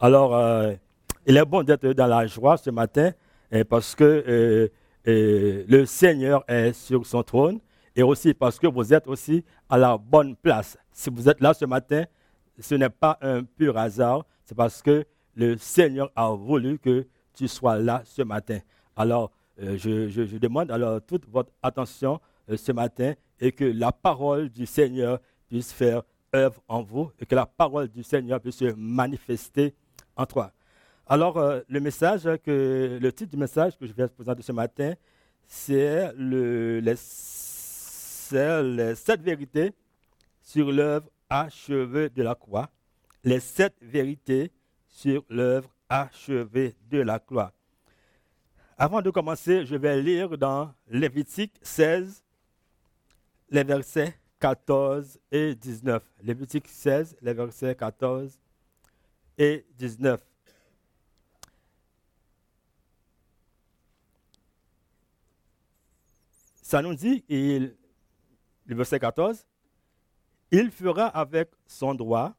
Alors, euh, il est bon d'être dans la joie ce matin parce que le Seigneur est sur son trône et aussi parce que vous êtes aussi à la bonne place. Si vous êtes là ce matin, ce n'est pas un pur hasard, c'est parce que le Seigneur a voulu que tu sois là ce matin. Alors, euh, je, demande alors toute votre attention euh, ce matin et que la parole du Seigneur puisse faire œuvre en vous et que la parole du Seigneur puisse se manifester Alors, euh, le message, le titre du message que je vais présenter ce matin, c'est le, les, les sept vérités sur l'œuvre achevée de la croix. Les sept vérités sur l'œuvre achevée de la croix. Avant de commencer, je vais lire dans Lévitique 16, les versets 14 et 19. Lévitique 16, les versets 14 et 19. Ça nous dit, il, le verset 14, il fera avec son droit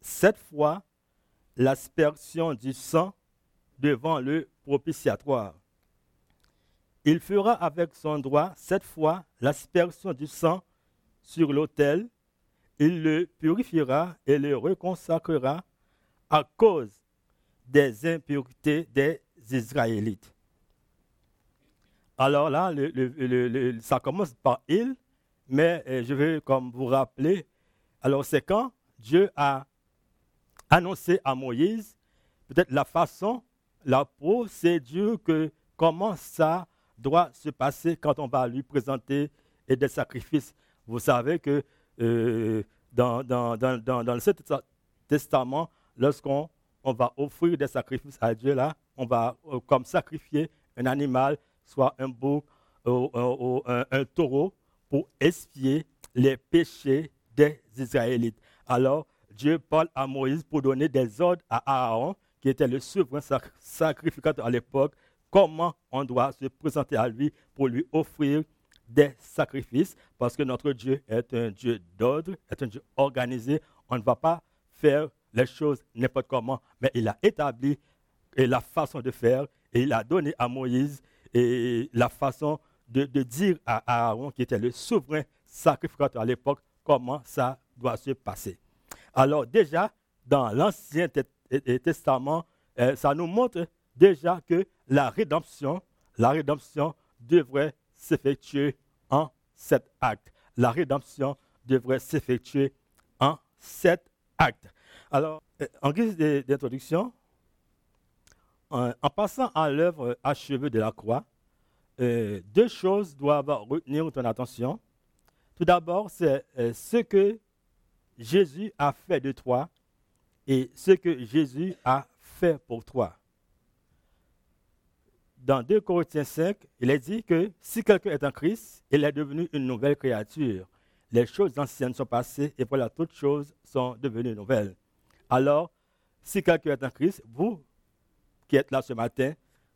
sept fois l'aspersion du sang devant le propitiatoire. Il fera avec son droit cette fois l'aspersion du sang sur l'autel. Il le purifiera et le reconsacrera à cause des impuretés des Israélites. Alors là, ça commence par il, mais euh, je veux comme vous rappeler, alors c'est quand Dieu a annoncé à Moïse peut-être la façon, la procédure, que comment ça doit se passer quand on va lui présenter des sacrifices. Vous savez que euh, dans, dans, dans, dans, le Testament, lorsqu'on on va offrir des sacrifices à Dieu, là, on va euh, comme sacrifier un animal, soit un bouc ou, un, taureau, pour expier les péchés des Israélites. Alors, Dieu parle à Moïse pour donner des ordres à Aaron, qui était le souverain sacrificateur à l'époque, comment on doit se présenter à lui pour lui offrir des sacrifices, parce que notre Dieu est un Dieu d'ordre, est un Dieu organisé. On ne va pas faire les choses n'importe comment, mais il a établi la façon de faire et il a donné à Moïse et la façon de, de dire à Aaron, qui était le souverain sacrificateur à l'époque, comment ça doit se passer. Alors déjà, dans l'Ancien Testament, euh, ça nous montre déjà que la rédemption, la rédemption devrait s'effectuer en sept actes. La rédemption devrait s'effectuer en sept actes. Alors, euh, en guise d'introduction, en, passant à l'œuvre achevée de la croix, euh, deux choses doivent retenir ton attention. Tout d'abord, c'est ce que Jésus a fait de toi et ce que Jésus a fait pour toi. Dans 2 Corinthiens 5, il est dit que si quelqu'un est en Christ, il est devenu une nouvelle créature. Les choses anciennes sont passées et voilà, toutes choses sont devenues nouvelles. Alors, si quelqu'un est en Christ, vous qui êtes là ce matin,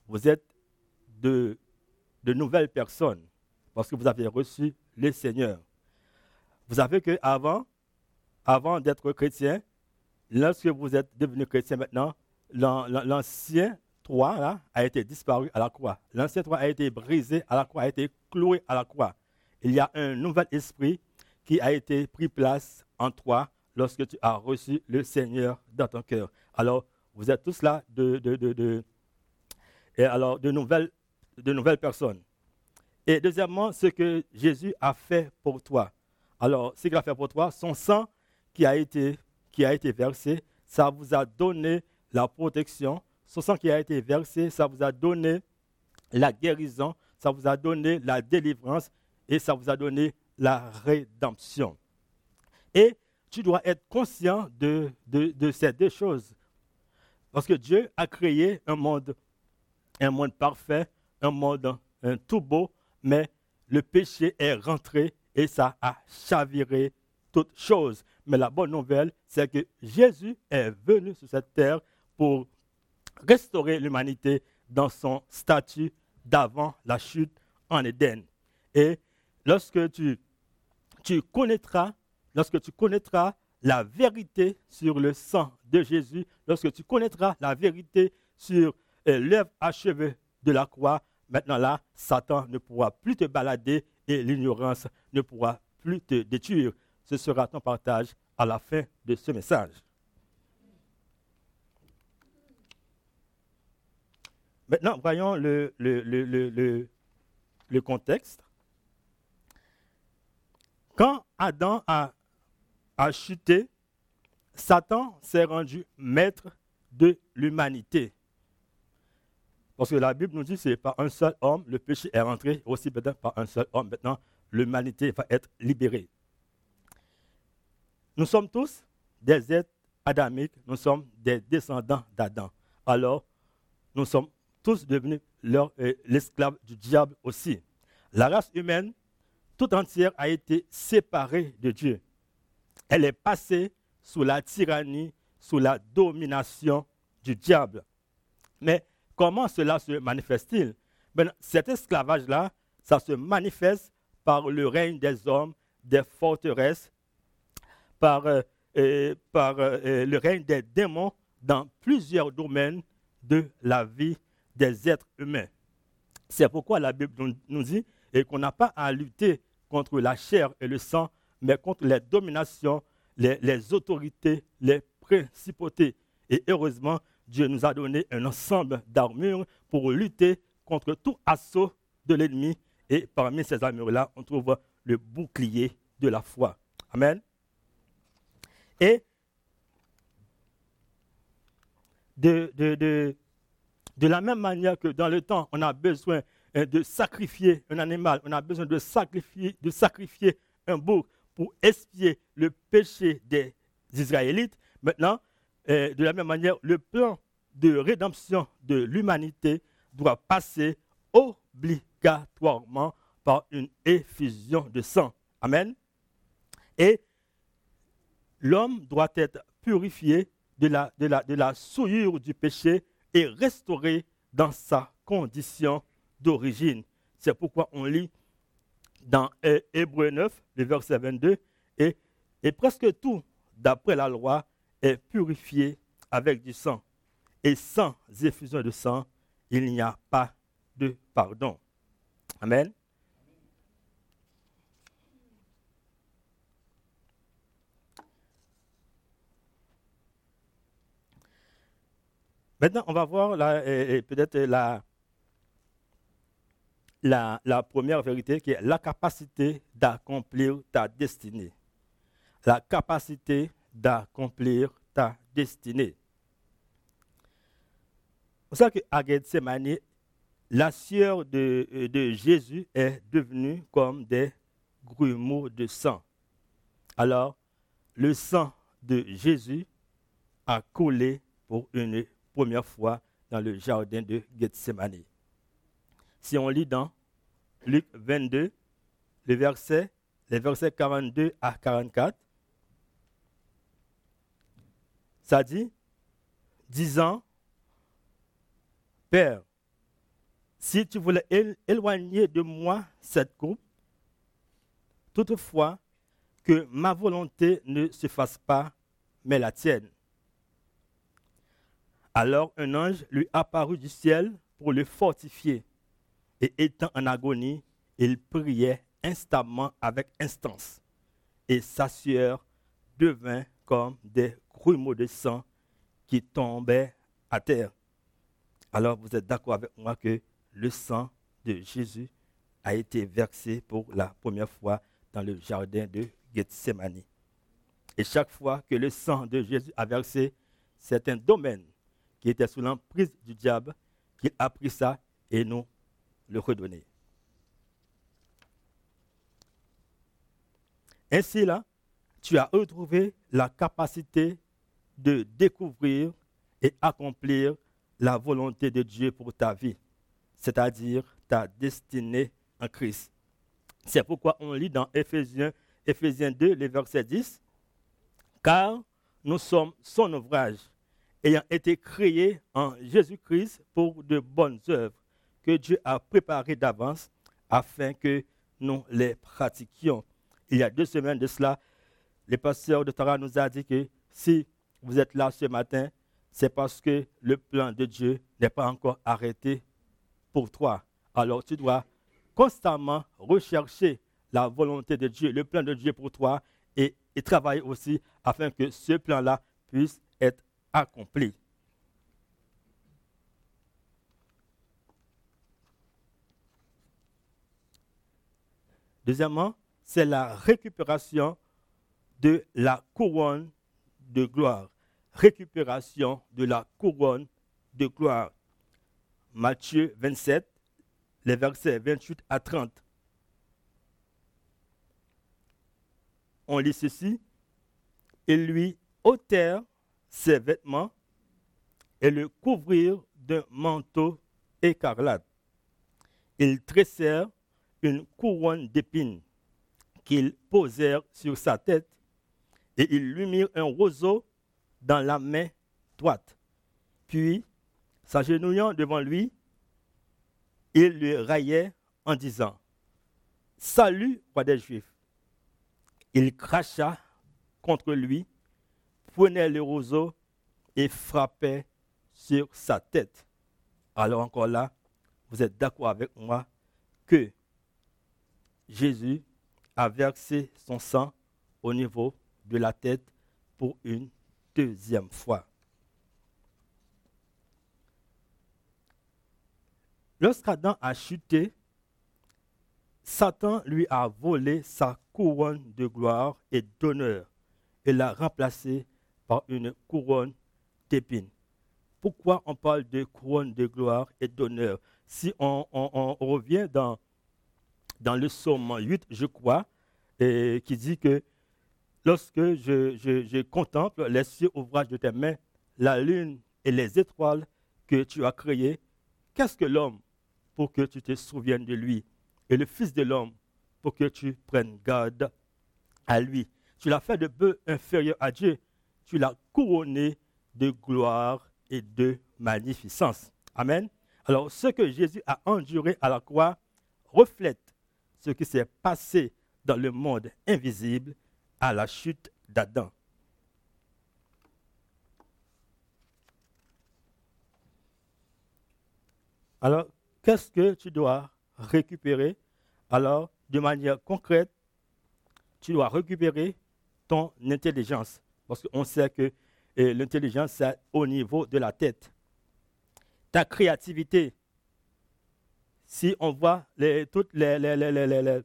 vous êtes de, nouvelles personnes parce que vous avez reçu le Seigneur. Vous savez qu'avant, avant d'être chrétien, lorsque vous êtes devenu chrétien maintenant, l'ancien toit a été disparu à la croix. L'ancien toit a été brisé à la croix, a été cloué à la croix. Il y a un nouvel esprit qui a été pris place en toi lorsque tu as reçu le Seigneur dans ton cœur. Alors, vous êtes tous là de, et alors, de, nouvelles, de nouvelles personnes. Et deuxièmement, ce que Jésus a fait pour toi. Alors, ce qu'il a fait pour toi, son sang qui a été, qui a été versé, ça vous a donné la protection. Ce sang qui a été versé, ça vous a donné la guérison, ça vous a donné la délivrance et ça vous a donné la rédemption. Et tu dois être conscient de, ces deux choses. Parce que Dieu a créé un monde, un monde parfait, un monde tout beau, mais le péché est rentré et ça a chaviré toutes choses. Mais la bonne nouvelle, c'est que Jésus est venu sur cette terre pour restaurer l'humanité dans son statut d'avant la chute en Éden. Et lorsque tu, tu connaîtras, lorsque tu connaîtras la vérité sur le sang de Jésus, lorsque tu connaîtras la vérité sur euh, l'œuvre achevée de la croix, maintenant là, Satan ne pourra plus te balader et l'ignorance ne pourra plus te détruire. Ce sera ton partage à la fin de ce message. Maintenant, voyons le, le, contexte. Quand Adam a, a chuté, Satan s'est rendu maître de l'humanité. Parce que la Bible nous dit que c'est par un seul homme, le péché est rentré, aussi par un seul homme. Maintenant, l'humanité va être libérée. Nous sommes tous des êtres adamiques, nous sommes des descendants d'Adam. Alors, nous sommes tous devenus l'esclave du diable aussi. La race humaine tout entière a été séparée de Dieu. Elle est passée sous la tyrannie, sous la domination du diable. Mais comment cela se manifeste-t-il? Ben, Cet esclavage-là, ça se manifeste par le règne des hommes, des forteresses, par, euh, euh, le règne des démons dans plusieurs domaines de la vie des êtres humains. C'est pourquoi la Bible nous dit qu'on n'a pas à lutter contre la chair et le sang, mais contre les dominations, les, autorités, les principautés. Et heureusement, Dieu nous a donné un ensemble d'armures pour lutter contre tout assaut de l'ennemi. Et parmi ces armures-là, on trouve le bouclier de la foi. Amen. Et de, de, de, la même manière que dans le temps, on a besoin euh, de sacrifier un animal, on a besoin de sacrifier, de sacrifier un bouc pour expier le péché des Israélites. Maintenant, euh, de la même manière, le plan de rédemption de l'humanité doit passer obligatoirement par une effusion de sang. Amen. Et l'homme doit être purifié de la, souillure du péché et restauré dans sa condition d'origine. C'est pourquoi on lit dans Hébreu 9, le verset 22, et, et presque tout, d'après la loi, est purifié avec du sang. Et sans effusion de sang, il n'y a pas de pardon. Amen. Maintenant, on va voir peut-être la, la, première vérité qui est la capacité d'accomplir ta destinée. La capacité d'accomplir ta destinée. C'est ça qu'à Gethsemane, la sueur de, de, Jésus est devenue comme des grumeaux de sang. Alors, le sang de Jésus a coulé pour une première fois dans le jardin de Gethsemane. Si on lit dans Luc 22, le verset, les versets 42 à 44, ça dit, disant, Père, si tu voulais éloigner de moi cette coupe, toutefois que ma volonté ne se fasse pas, mais la tienne. Alors un ange lui apparut du ciel pour le fortifier. Et étant en agonie, il priait instamment avec instance. Et sa sueur devint comme des grumeaux de sang qui tombaient à terre. Alors vous êtes d'accord avec moi que le sang de Jésus a été versé pour la première fois dans le jardin de Gethsemane. Et chaque fois que le sang de Jésus a versé, c'est un domaine qui était sous l'emprise du diable, qu'il a pris ça et nous le redonné. Ainsi là, tu as retrouvé la capacité de découvrir et accomplir la volonté de Dieu pour ta vie, c'est-à-dire ta destinée en Christ. C'est pourquoi on lit dans Éphésiens, Éphésiens 2, le verset 10, car nous sommes son ouvrage, ayant été créé en Jésus-Christ pour de bonnes œuvres que Dieu a préparées d'avance afin que nous les pratiquions. Il y a deux semaines de cela, le pasteur de Torah nous a dit que si vous êtes là ce matin, c'est parce que le plan de Dieu n'est pas encore arrêté pour toi. Alors tu dois constamment rechercher la volonté de Dieu, le plan de Dieu pour toi et, et travailler aussi afin que ce plan-là puisse être accompli. Deuxièmement, c'est la récupération de la couronne de gloire. Récupération de la couronne de gloire. Matthieu 27, les versets 28 à 30. On lit ceci. Ils lui ôtèrent ses vêtements et le couvrirent d'un manteau écarlate. Ils tressèrent une couronne d'épines qu'ils posèrent sur sa tête et ils lui mirent un roseau dans la main droite. Puis, s'agenouillant devant lui, ils lui raillaient en disant Salut, roi des Juifs. Il cracha contre lui, prenait le roseau et frappait sur sa tête. Alors encore là, vous êtes d'accord avec moi que Jésus a versé son sang au niveau de la tête pour une deuxième fois. Lorsqu'Adam a chuté, Satan lui a volé sa couronne de gloire et d'honneur et l'a remplacée par une couronne d'épines. Pourquoi on parle de couronne de gloire et d'honneur? Si on, revient dans, dans le psaume 8, je crois, qui dit que lorsque je, je, contemple les cieux ouvrages de tes mains, la lune et les étoiles que tu as créées, qu'est-ce que l'homme pour que tu te souviennes de lui et le Fils de l'homme pour que tu prennes garde à lui? Tu l'as fait de peu inférieur à Dieu. Tu l'as couronné de gloire et de magnificence. Amen. Alors, ce que Jésus a enduré à la croix reflète ce qui s'est passé dans le monde invisible à la chute d'Adam. Alors, qu'est-ce que tu dois récupérer? Alors, de manière concrète, tu dois récupérer ton intelligence. Parce qu'on sait que eh, l'intelligence, c'est au niveau de la tête. Ta créativité. Si on voit toutes les, les, les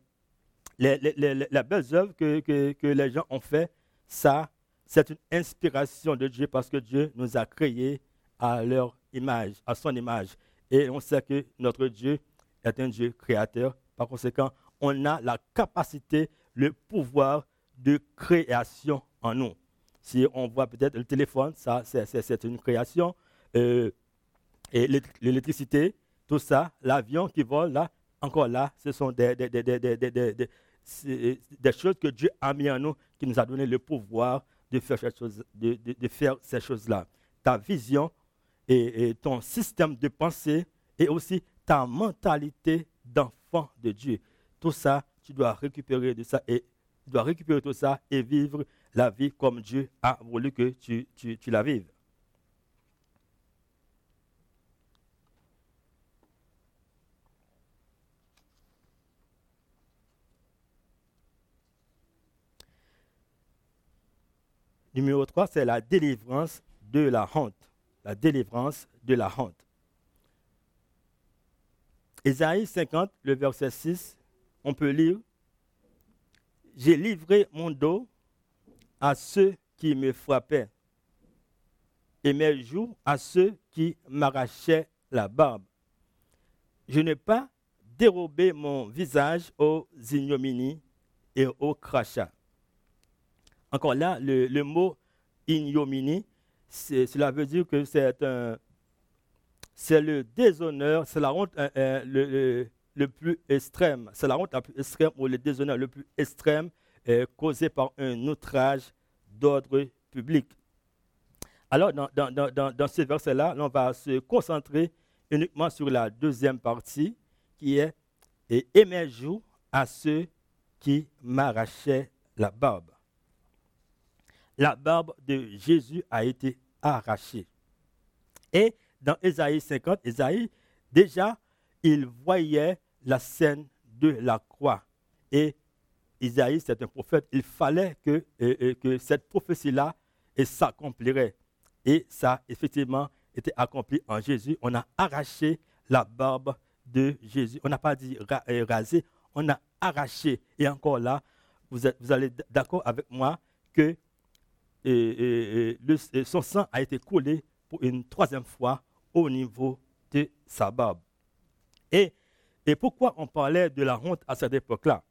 les, belles œuvres que, que, les gens ont fait, ça, c'est une inspiration de Dieu parce que Dieu nous a créés à leur image, à son image. Et on sait que notre Dieu est un Dieu créateur. Par conséquent, on a la capacité, le pouvoir de création en nous. Si on voit peut-être le téléphone, ça, c'est une création. Euh, et l'électricité, tout ça, l'avion qui vole, là, encore là, ce sont des, choses que Dieu a mis en nous, qui nous a donné le pouvoir de faire, ces choses, de, faire ces choses-là. Ta vision et, ton système de pensée et aussi ta mentalité d'enfant de Dieu. Tout ça, tu dois récupérer de ça et tu dois récupérer tout ça et vivre la vie comme Dieu a voulu que tu, tu, tu la vives. Numéro 3, c'est la délivrance de la honte. La délivrance de la honte. Ésaïe 50, le verset 6, on peut lire J'ai livré mon dos à ceux qui me frappaient, et mes joues à ceux qui m'arrachaient la barbe. Je n'ai pas dérobé mon visage aux ignominies et aux crachats. Encore là, le, mot ignominie, cela veut dire que c'est un, c'est le déshonneur, c'est la honte euh, euh, le, plus extrême, c'est la honte la plus extrême ou le déshonneur le plus extrême euh, causé par un outrage d'ordre public. Alors, dans, dans, ce verset-là, on va se concentrer uniquement sur la deuxième partie qui est Et joues à ceux qui m'arrachaient la barbe. La barbe de Jésus a été arrachée. Et dans Ésaïe 50, Ésaïe, déjà, il voyait la scène de la croix. Et Isaïe, c'est un prophète, il fallait que, que cette prophétie-là s'accomplirait. Et ça, effectivement, était accompli en Jésus. On a arraché la barbe de Jésus. On n'a pas dit euh, raser, on a arraché. Et encore là, vous allez d'accord avec moi que son sang a été coulé pour une troisième fois au niveau de sa barbe. Et, et pourquoi on parlait de la honte à cette époque-là?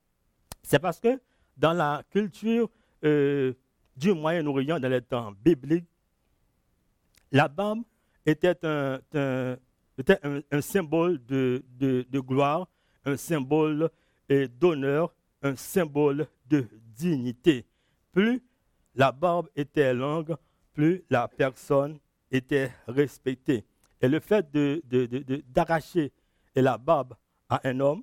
C'est parce que dans la culture euh, du Moyen-Orient, dans les temps bibliques, la barbe était un, un, symbole de, de, gloire, un symbole d'honneur, un symbole de dignité. Plus la barbe était longue, plus la personne était respectée. Et le fait d'arracher de, la barbe à un homme,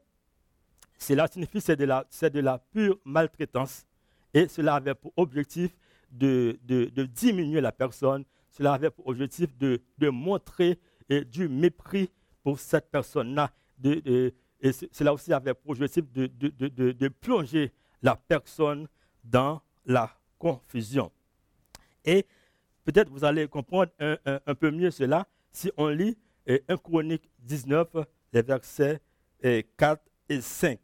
cela signifie que c'est de, la, de la pure maltraitance. Et cela avait pour objectif de, diminuer la personne. Cela avait pour objectif de, montrer du mépris pour cette personne-là. et cela aussi avait pour objectif de, plonger la personne dans la confusion. Et peut-être vous allez comprendre un, peu mieux cela si on lit 1 Chronique 19, les versets 4 et 5.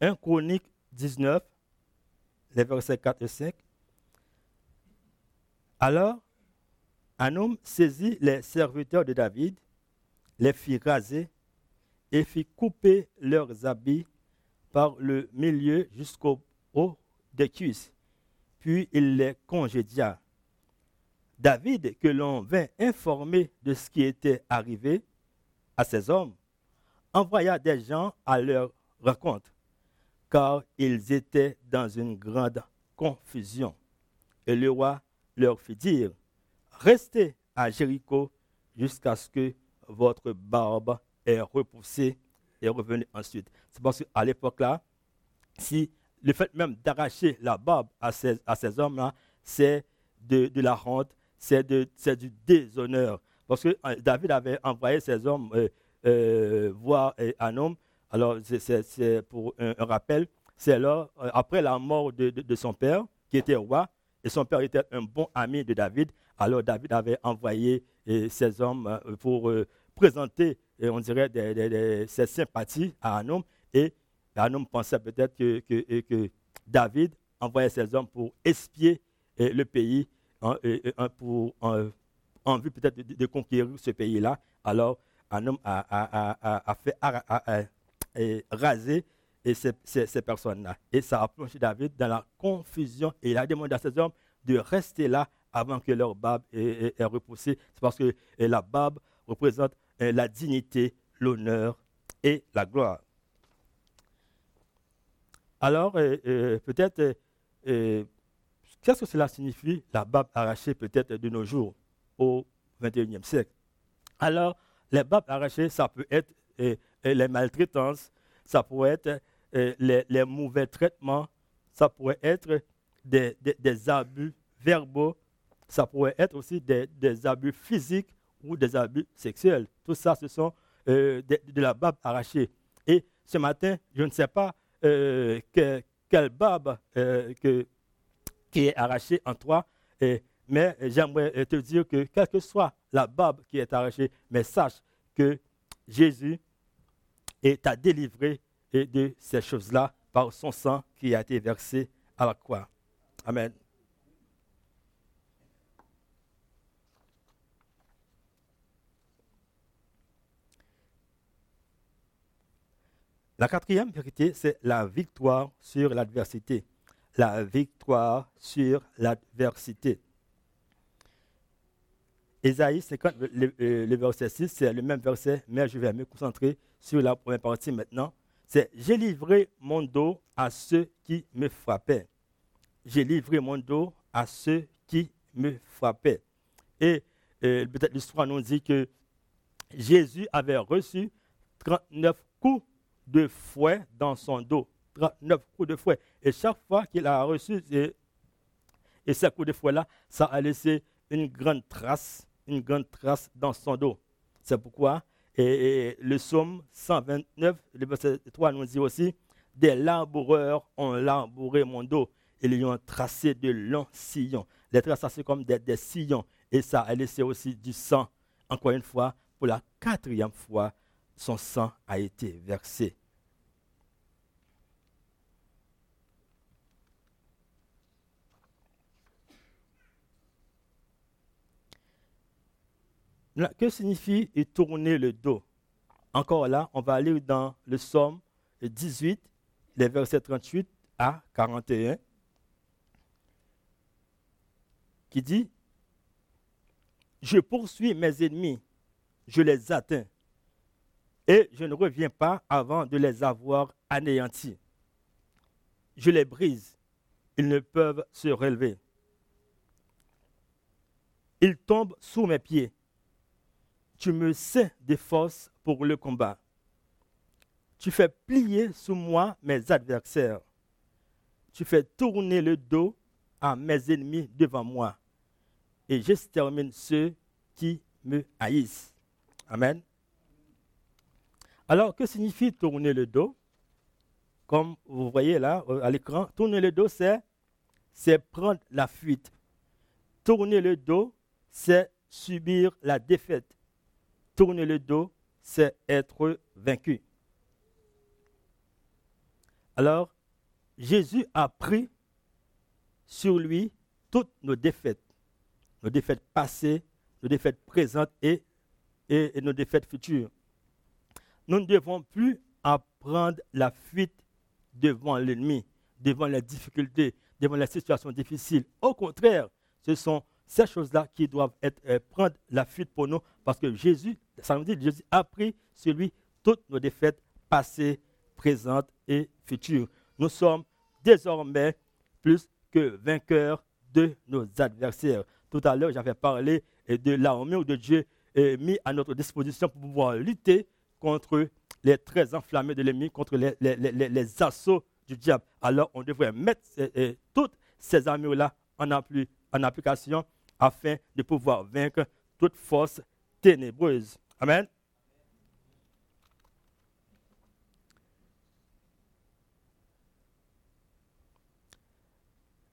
1 Chronique 19, les versets 4 et 5. Alors, homme saisit les serviteurs de David, les fit raser et fit couper leurs habits par le milieu jusqu'au haut des cuisses. Puis il les congédia. David, que l'on vint informer de ce qui était arrivé à ces hommes, envoya des gens à leur rencontre car ils étaient dans une grande confusion. Et le roi leur fit dire, restez à Jéricho jusqu'à ce que votre barbe ait repoussé et revenez ensuite. C'est parce qu'à l'époque-là, si le fait même d'arracher la barbe à ces, à ces hommes-là, c'est de, la honte, c'est du déshonneur. Parce que euh, David avait envoyé ces hommes euh, euh, voir un homme alors, c'est pour un, rappel, c'est là, euh, après la mort de, son père, qui était roi, et son père était un bon ami de David, alors David avait envoyé ses hommes euh, pour euh, on dirait, ses sympathies à homme, et homme pensait peut-être que, David envoyait ses hommes pour espier le pays, hein, pour, en, vue peut-être de, conquérir ce pays-là. Alors, homme a, a fait et raser et ces, personnes-là. Et ça a plongé David dans la confusion et il a demandé à ses hommes de rester là avant que leur barbe ait, repoussé. C'est parce que la barbe représente la dignité, l'honneur et la gloire. Alors, euh, euh, peut-être, qu'est-ce que cela signifie, la barbe arrachée peut-être de nos jours, au XXIe siècle? Alors, les barbes arrachées, ça peut être les maltraitances, ça pourrait être euh, les, mauvais traitements, ça pourrait être des, abus verbaux, ça pourrait être aussi des, abus physiques ou des abus sexuels. Tout ça, ce sont euh, de, la barbe arrachée. Et ce matin, je ne sais pas euh, quelle barbe qui est arrachée en toi, mais j'aimerais te dire que quelle que soit la barbe qui est arrachée, mais sache que Jésus t'a délivré de ces choses-là par son sang qui a été versé à la croix. Amen. La quatrième vérité, c'est la victoire sur l'adversité. La victoire sur l'adversité. Ésaïe 50, le, le, verset 6, c'est le même verset, mais je vais me concentrer sur la première partie maintenant. C'est J'ai livré mon dos à ceux qui me frappaient. J'ai livré mon dos à ceux qui me frappaient. Et peut-être l'histoire nous dit que Jésus avait reçu 39 coups de fouet dans son dos. 139 coups de fouet. Et chaque fois qu'il a reçu et, et ces coups de fouet-là, ça a laissé une grande trace, une grande trace dans son dos. C'est pourquoi et, le psaume 129, le verset 3 nous dit aussi, des laboureurs ont labouré mon dos. Ils lui ont tracé de longs sillons. Les traces, c'est comme des sillons. Et ça a laissé aussi du sang. Encore une fois, pour la quatrième fois, son sang a été versé. Que signifie tourner le dos? Encore là, on va aller dans le psaume 18, les versets 38 à 41, qui dit, Je poursuis mes ennemis, je les atteins, et je ne reviens pas avant de les avoir anéantis. Je les brise, ils ne peuvent se relever. Ils tombent sous mes pieds tu me sais des forces pour le combat. Tu fais plier sous moi mes adversaires. Tu fais tourner le dos à mes ennemis devant moi. Et j'extermine ceux qui me haïssent. Amen. Alors, que signifie tourner le dos? Comme vous voyez là euh, à l'écran, tourner le dos, c'est, c'est prendre la fuite. Tourner le dos, c'est subir la défaite tourner le dos, c'est être vaincu. Alors, Jésus a pris sur lui toutes nos défaites, nos défaites passées, nos défaites présentes et, et, nos défaites futures. Nous ne devons plus apprendre la fuite devant l'ennemi, devant les difficultés, devant les situations difficiles. Au contraire, ce sont ces choses-là qui doivent être, euh, prendre la fuite pour nous, parce que Jésus, ça veut dire Jésus a pris sur lui toutes nos défaites passées, présentes et futures. Nous sommes désormais plus que vainqueurs de nos adversaires. Tout à l'heure, j'avais parlé euh, de l'armée de Dieu euh, mis à notre disposition pour pouvoir lutter contre les traits enflammés de l'ennemi, contre les, les, assauts du diable. Alors, on devrait mettre toutes ces armures-là en, en application afin de pouvoir vaincre toute force ténébreuse. Amen.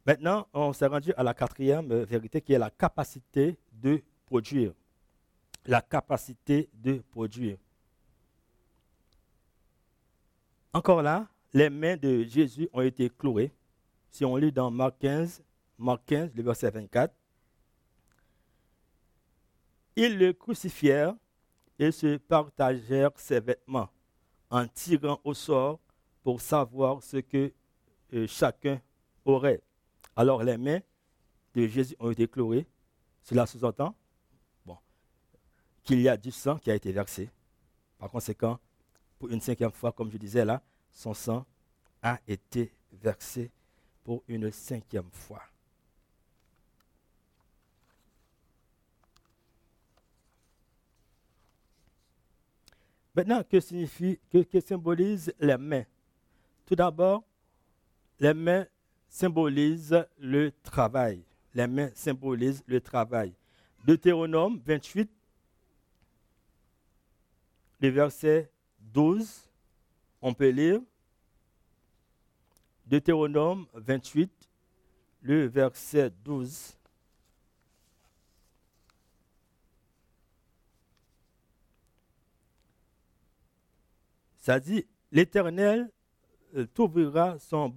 Maintenant, on s'est rendu à la quatrième vérité qui est la capacité de produire. La capacité de produire. Encore là, les mains de Jésus ont été clouées. Si on lit dans Marc 15, Marc 15, le verset 24, ils le crucifièrent et se partagèrent ses vêtements en tirant au sort pour savoir ce que euh, chacun aurait. Alors les mains de Jésus ont été clouées. Cela sous-entend bon, qu'il y a du sang qui a été versé. Par conséquent, pour une cinquième fois, comme je disais là, son sang a été versé pour une cinquième fois. Maintenant, que signifie, que, symbolise les mains? Tout d'abord, les mains symbolisent le travail. Les mains symbolisent le travail. Deutéronome 28, le verset 12, on peut lire. Deutéronome 28, le verset 12. Ça dit, l'Éternel euh, t'ouvrira son,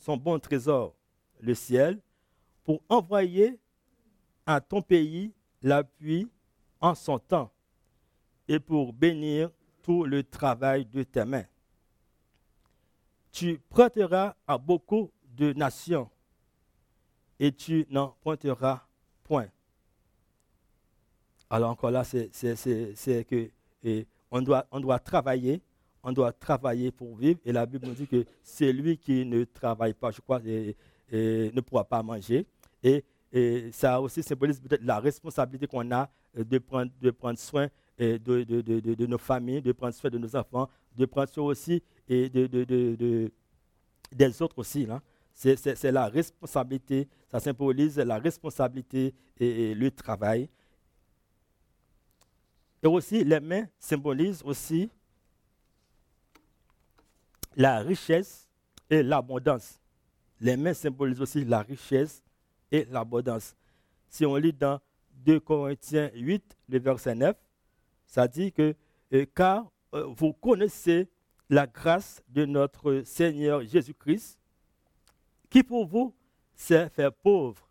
son bon trésor, le ciel, pour envoyer à ton pays l'appui en son temps et pour bénir tout le travail de tes mains. Tu prêteras à beaucoup de nations et tu n'en pointeras point. Alors encore là, c'est que on doit, on doit travailler on doit travailler pour vivre. Et la Bible nous dit que celui qui ne travaille pas, je crois, ne pourra pas manger. Et, ça aussi symbolise peut-être la responsabilité qu'on a de prendre, de prendre soin de, nos familles, de prendre soin de nos enfants, de prendre soin aussi et de, des autres aussi. Là. C'est, la responsabilité, ça symbolise la responsabilité et, le travail. Et aussi, les mains symbolisent aussi la richesse et l'abondance. Les mains symbolisent aussi la richesse et l'abondance. Si on lit dans 2 Corinthiens 8, le verset 9, ça dit que euh, car euh, vous connaissez la grâce de notre Seigneur Jésus-Christ, qui pour vous s'est fait pauvre,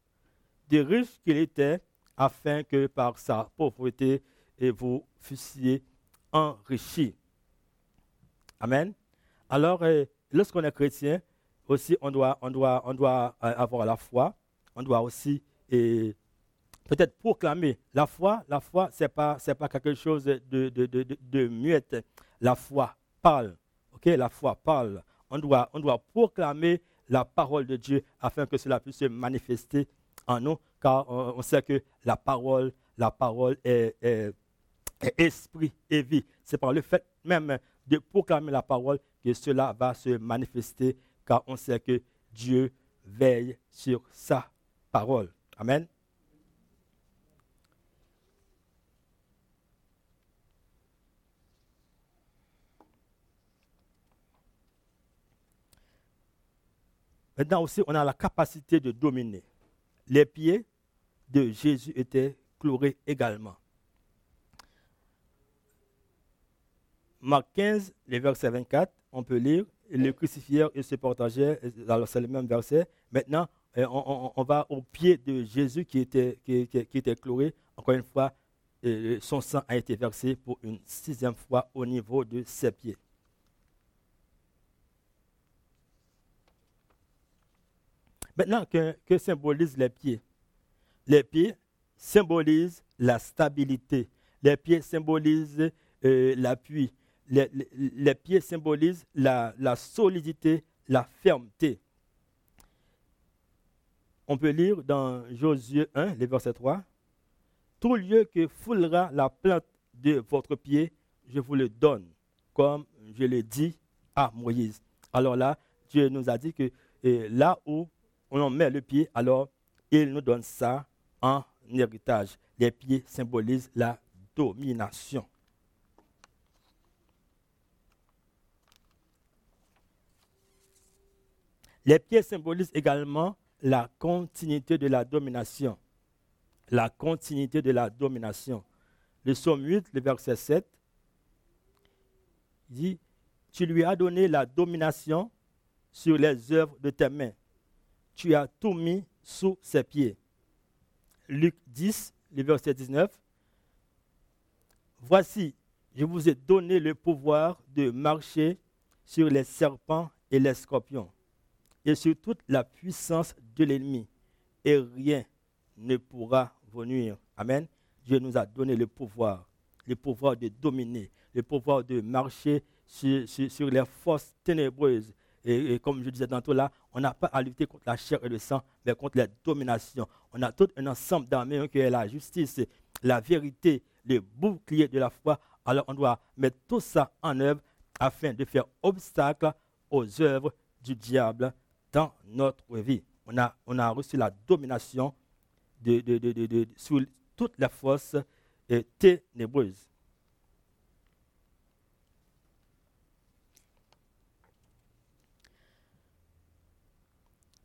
de riche qu'il était, afin que par sa pauvreté vous fussiez enrichis. Amen. Alors, euh, lorsqu'on est chrétien, aussi, on doit, on doit, on doit avoir la foi. On doit aussi peut-être proclamer la foi. La foi, ce n'est pas, pas quelque chose de, de, de, muette. La foi parle. La foi parle. On doit, on doit proclamer la parole de Dieu afin que cela puisse se manifester en nous, car on, sait que la parole, la parole est, est, esprit et vie. C'est par le fait même de proclamer la parole que cela va se manifester, car on sait que Dieu veille sur sa parole. Amen. Maintenant aussi, on a la capacité de dominer. Les pieds de Jésus étaient chlorés également. Marc 15, le verset 24, on peut lire, le crucifièrent et se partageaient, alors c'est le même verset. Maintenant, euh, on, va au pied de Jésus qui était, qui. Encore une fois, euh, son sang a été versé pour une sixième fois au niveau de ses pieds. Maintenant, que, symbolisent les pieds Les pieds symbolisent la stabilité. Les pieds symbolisent euh, l'appui. Les, les, pieds symbolisent la, solidité, la fermeté. On peut lire dans Josué 1, le verset 3. Tout lieu que foulera la plante de votre pied, je vous le donne, comme je l'ai dit à Moïse. Alors là, Dieu nous a dit que euh, là où on met le pied, alors il nous donne ça en héritage. Les pieds symbolisent la domination. Les pieds symbolisent également la continuité de la domination. La continuité de la domination. Le psaume 8, le verset 7, dit, Tu lui as donné la domination sur les œuvres de tes mains tu as tout mis sous ses pieds. Luc 10, le verset 19. Voici, je vous ai donné le pouvoir de marcher sur les serpents et les scorpions, et sur toute la puissance de l'ennemi, et rien ne pourra vous nuire. Amen. Dieu nous a donné le pouvoir, le pouvoir de dominer, le pouvoir de marcher sur, sur les forces ténébreuses, et, comme je disais tantôt là, on n'a pas à lutter contre la chair et le sang, mais contre les dominations. On a tout un ensemble d'armées qui est la justice, la vérité, le bouclier de la foi. Alors on doit mettre tout ça en œuvre afin de faire obstacle aux œuvres du diable dans notre vie. On a, reçu la domination de, de, de, sous toutes les forces ténébreuses.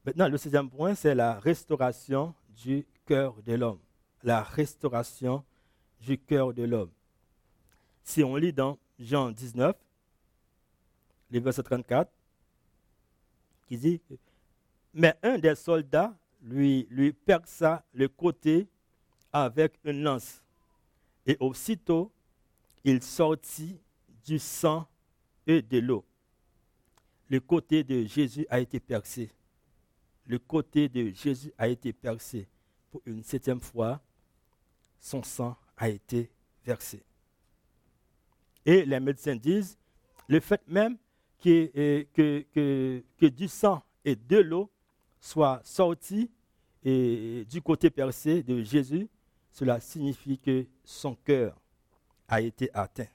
Maintenant, le sixième point, c'est la restauration du cœur de l'homme. La restauration du cœur de l'homme. Si on lit dans Jean 19, le verset 34, qui dit Mais un des soldats lui, lui perça le côté avec une lance. Et aussitôt, il sortit du sang et de l'eau. Le côté de Jésus a été percé le côté de Jésus a été percé pour une septième fois, son sang a été versé. Et les médecins disent, le fait même que, du sang et de l'eau soient sortis du côté percé de Jésus, cela signifie que son cœur a été atteint.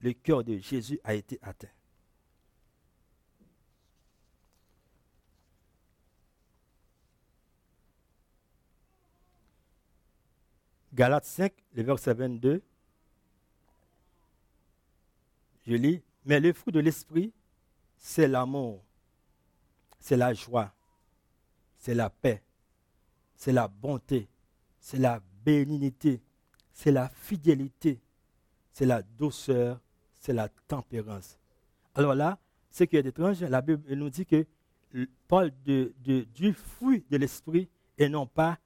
Le cœur de Jésus a été atteint. Galates 5, le verset 22. Je lis, mais le fruit de l'esprit, c'est l'amour, c'est la joie, c'est la paix, c'est la bonté, c'est la bénignité, c'est la fidélité, c'est la douceur, c'est la tempérance. Alors là, ce qui est étrange, la Bible nous dit que parle de, du fruit de l'esprit et non pas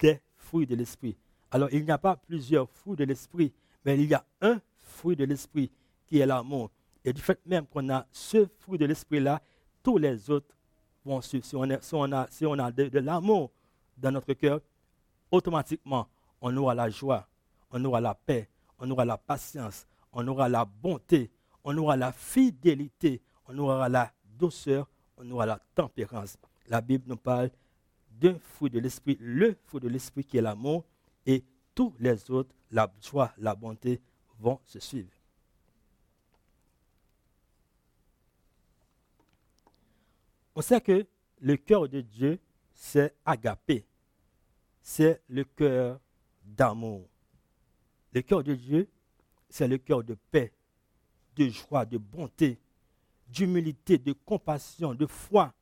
des fruits de l'esprit. Alors il n'y a pas plusieurs fruits de l'esprit, mais il y a un fruit de l'esprit qui est l'amour. Et du fait même qu'on a ce fruit de l'esprit-là, tous les autres vont suivre. Si on, a, si on de, l'amour dans notre cœur, automatiquement, on aura la joie, on aura la paix, on aura la patience, on aura la bonté, on aura la fidélité, on aura la douceur, on aura la tempérance. La Bible nous parle d'un fruit de l'esprit, le fruit de l'esprit qui est l'amour, et tous les autres, la joie, la bonté, vont se suivre. On sait que le cœur de Dieu, c'est agapé. C'est le cœur d'amour. Le cœur de Dieu, c'est le cœur de paix, de joie, de bonté, d'humilité, de compassion, de foi,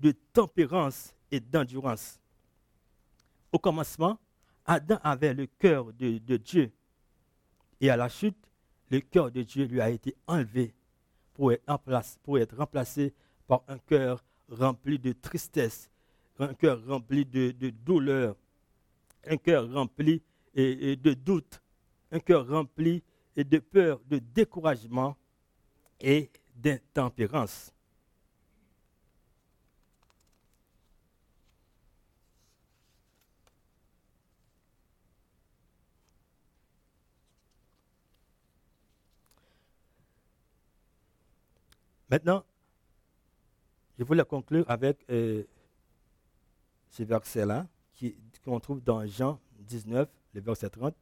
de tempérance et d'endurance. Au commencement, Adam avait le cœur de, Dieu. Et à la chute, le cœur de Dieu lui a été enlevé pour être, remplacé par un cœur rempli de tristesse, un cœur rempli de, douleur, un cœur rempli de doute, un cœur rempli de peur, de découragement et d'intempérance. Maintenant, je voulais conclure avec euh, ce verset-là qu'on trouve dans Jean 19, le verset 30.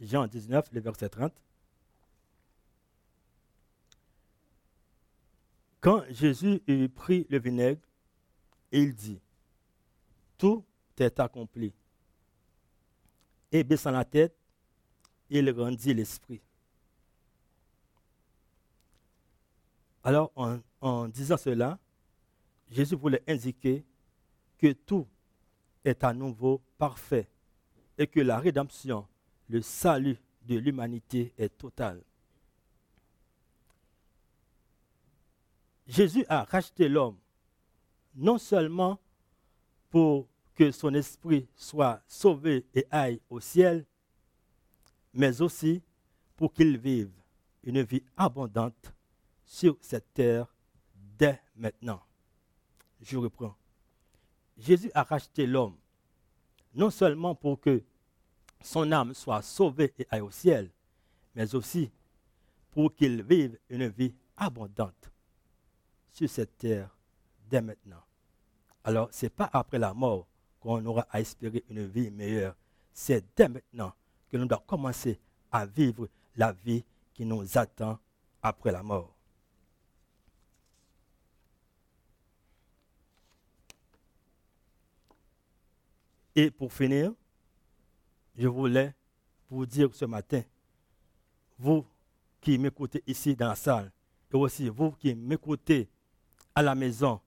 Jean 19, le verset 30. Quand Jésus eut pris le vinaigre, il dit, tout est accompli. Et baissant la tête, il rendit l'esprit. Alors, en, disant cela, Jésus voulait indiquer que tout est à nouveau parfait et que la rédemption, le salut de l'humanité est total. Jésus a racheté l'homme non seulement pour que son esprit soit sauvé et aille au ciel, mais aussi pour qu'il vive une vie abondante sur cette terre dès maintenant. Je reprends. Jésus a racheté l'homme non seulement pour que son âme soit sauvée et aille au ciel, mais aussi pour qu'il vive une vie abondante sur cette terre dès maintenant. Alors, ce n'est pas après la mort qu'on aura à espérer une vie meilleure. C'est dès maintenant que nous devons commencer à vivre la vie qui nous attend après la mort. Et pour finir, je voulais vous dire ce matin, vous qui m'écoutez ici dans la salle, et aussi vous qui m'écoutez à la maison,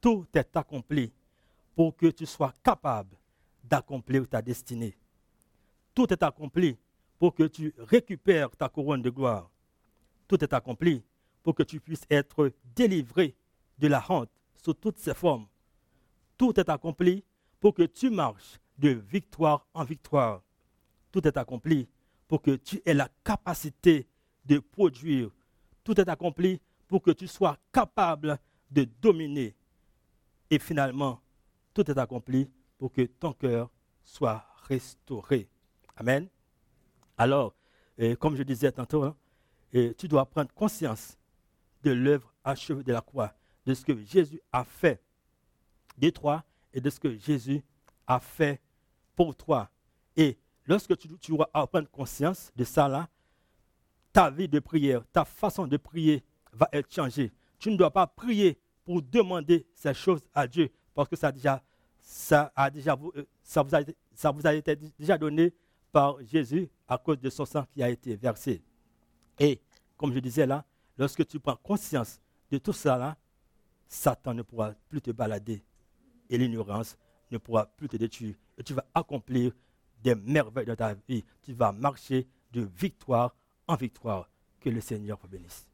tout est accompli pour que tu sois capable d'accomplir ta destinée. Tout est accompli pour que tu récupères ta couronne de gloire. Tout est accompli pour que tu puisses être délivré de la honte sous toutes ses formes. Tout est accompli pour que tu marches de victoire en victoire. Tout est accompli pour que tu aies la capacité de produire. Tout est accompli pour que tu sois capable de dominer. Et finalement, tout est accompli pour que ton cœur soit restauré. Amen. Alors, comme je disais tantôt, hein, tu dois prendre conscience de l'œuvre achevée de la croix, de ce que Jésus a fait de toi et de ce que Jésus a fait pour toi. Et lorsque tu, tu vas prendre conscience de ça ta vie de prière, ta façon de prier va être changée. Tu ne dois pas prier pour demander ces choses à Dieu, parce que ça, déjà, ça, a déjà, euh, ça, vous, a, ça vous a été déjà donné par Jésus à cause de son sang qui a été versé. Et, comme je disais là, lorsque tu prends conscience de tout ça Satan ne pourra plus te balader et l'ignorance ne pourra plus te détruire. Et tu vas accomplir des merveilles dans ta vie. Tu vas marcher de victoire en victoire. Que le Seigneur vous bénisse.